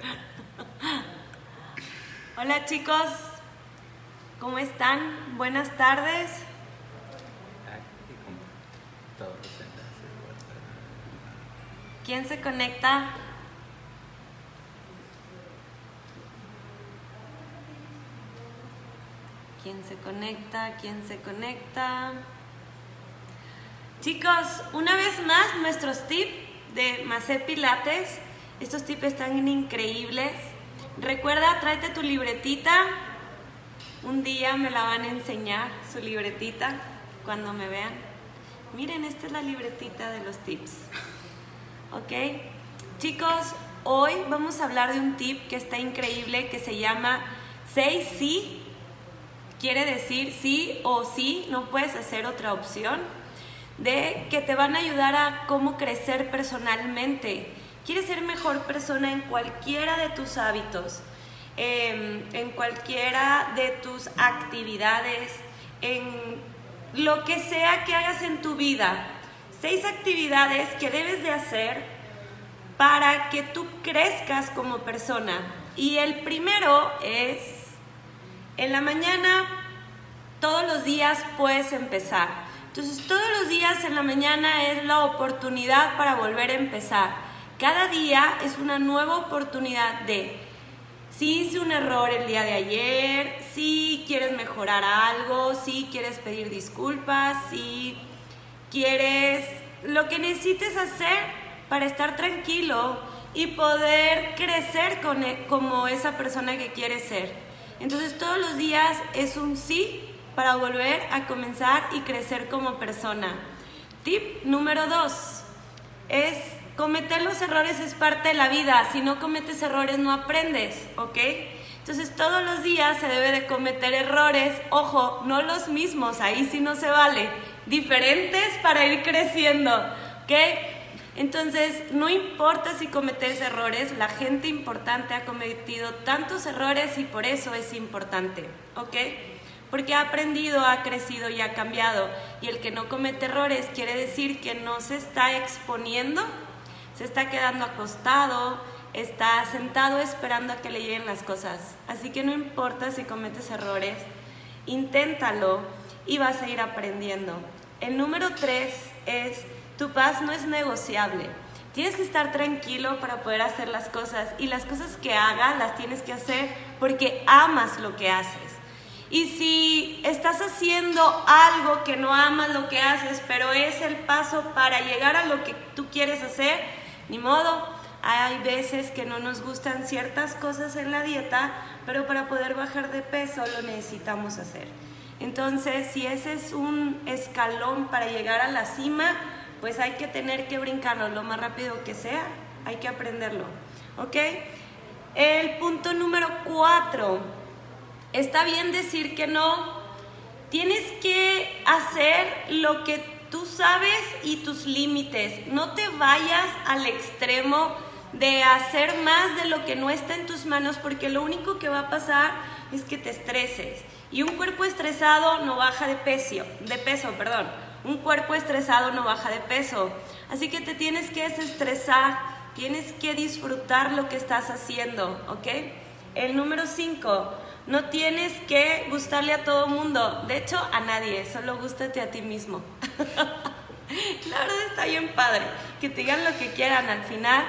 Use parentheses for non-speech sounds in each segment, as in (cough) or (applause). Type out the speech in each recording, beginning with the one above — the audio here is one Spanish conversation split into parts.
(laughs) Hola chicos, ¿cómo están? Buenas tardes. ¿Quién se conecta? ¿Quién se conecta? ¿Quién se conecta? Chicos, una vez más nuestros tips de Macé Pilates. Estos tips están increíbles. Recuerda, tráete tu libretita. Un día me la van a enseñar, su libretita, cuando me vean. Miren, esta es la libretita de los tips. ¿Ok? Chicos, hoy vamos a hablar de un tip que está increíble que se llama 6 sí. Quiere decir sí o sí, no puedes hacer otra opción. De que te van a ayudar a cómo crecer personalmente. Quieres ser mejor persona en cualquiera de tus hábitos, em, en cualquiera de tus actividades, en lo que sea que hagas en tu vida seis actividades que debes de hacer para que tú crezcas como persona. Y el primero es, en la mañana, todos los días puedes empezar. Entonces, todos los días en la mañana es la oportunidad para volver a empezar. Cada día es una nueva oportunidad de, si hice un error el día de ayer, si quieres mejorar algo, si quieres pedir disculpas, si quieres, lo que necesites hacer para estar tranquilo y poder crecer e, como esa persona que quieres ser. Entonces todos los días es un sí para volver a comenzar y crecer como persona. Tip número dos es cometer los errores es parte de la vida. Si no cometes errores no aprendes, ¿ok? Entonces todos los días se debe de cometer errores, ojo, no los mismos, ahí sí no se vale diferentes para ir creciendo, ¿ok? Entonces, no importa si cometes errores, la gente importante ha cometido tantos errores y por eso es importante, ¿ok? Porque ha aprendido, ha crecido y ha cambiado. Y el que no comete errores quiere decir que no se está exponiendo, se está quedando acostado, está sentado esperando a que le lleguen las cosas. Así que no importa si cometes errores, inténtalo y vas a ir aprendiendo. El número tres es, tu paz no es negociable. Tienes que estar tranquilo para poder hacer las cosas y las cosas que hagas las tienes que hacer porque amas lo que haces. Y si estás haciendo algo que no amas lo que haces, pero es el paso para llegar a lo que tú quieres hacer, ni modo. Hay veces que no nos gustan ciertas cosas en la dieta, pero para poder bajar de peso lo necesitamos hacer. Entonces, si ese es un escalón para llegar a la cima, pues hay que tener que brincarlo lo más rápido que sea, hay que aprenderlo. ¿Ok? El punto número cuatro, está bien decir que no, tienes que hacer lo que tú sabes y tus límites, no te vayas al extremo de hacer más de lo que no está en tus manos porque lo único que va a pasar es que te estreses y un cuerpo estresado no baja de peso, de peso, perdón. Un cuerpo estresado no baja de peso. Así que te tienes que desestresar, tienes que disfrutar lo que estás haciendo, ¿ok? El número 5, no tienes que gustarle a todo mundo, de hecho a nadie, solo gústate a ti mismo. (laughs) La verdad está bien padre, que te digan lo que quieran al final,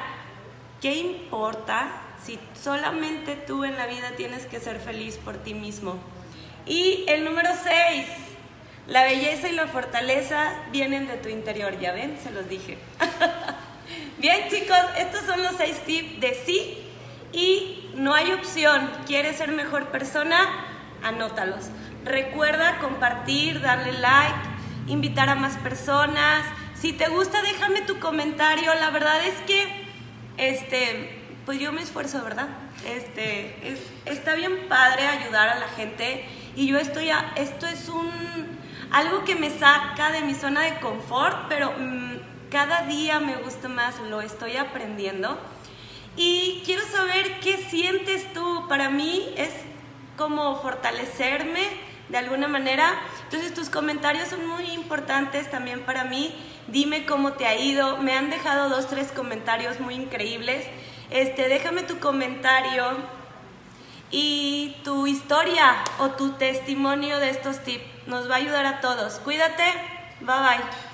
¿qué importa si solamente tú en la vida tienes que ser feliz por ti mismo? Y el número 6, la belleza y la fortaleza vienen de tu interior, ya ven, se los dije. (laughs) Bien chicos, estos son los 6 tips de sí y no hay opción. ¿Quieres ser mejor persona? Anótalos. Recuerda compartir, darle like, invitar a más personas. Si te gusta, déjame tu comentario. La verdad es que, este, pues yo me esfuerzo, ¿verdad? Este, está bien padre ayudar a la gente y yo estoy, a, esto es un, algo que me saca de mi zona de confort, pero mm, cada día me gusta más, lo estoy aprendiendo. Y quiero saber qué sientes tú. Para mí es como fortalecerme de alguna manera. Entonces tus comentarios son muy importantes también para mí. Dime cómo te ha ido. Me han dejado dos, tres comentarios muy increíbles Este, déjame tu comentario y tu historia o tu testimonio de estos tips. Nos va a ayudar a todos. Cuídate. Bye bye.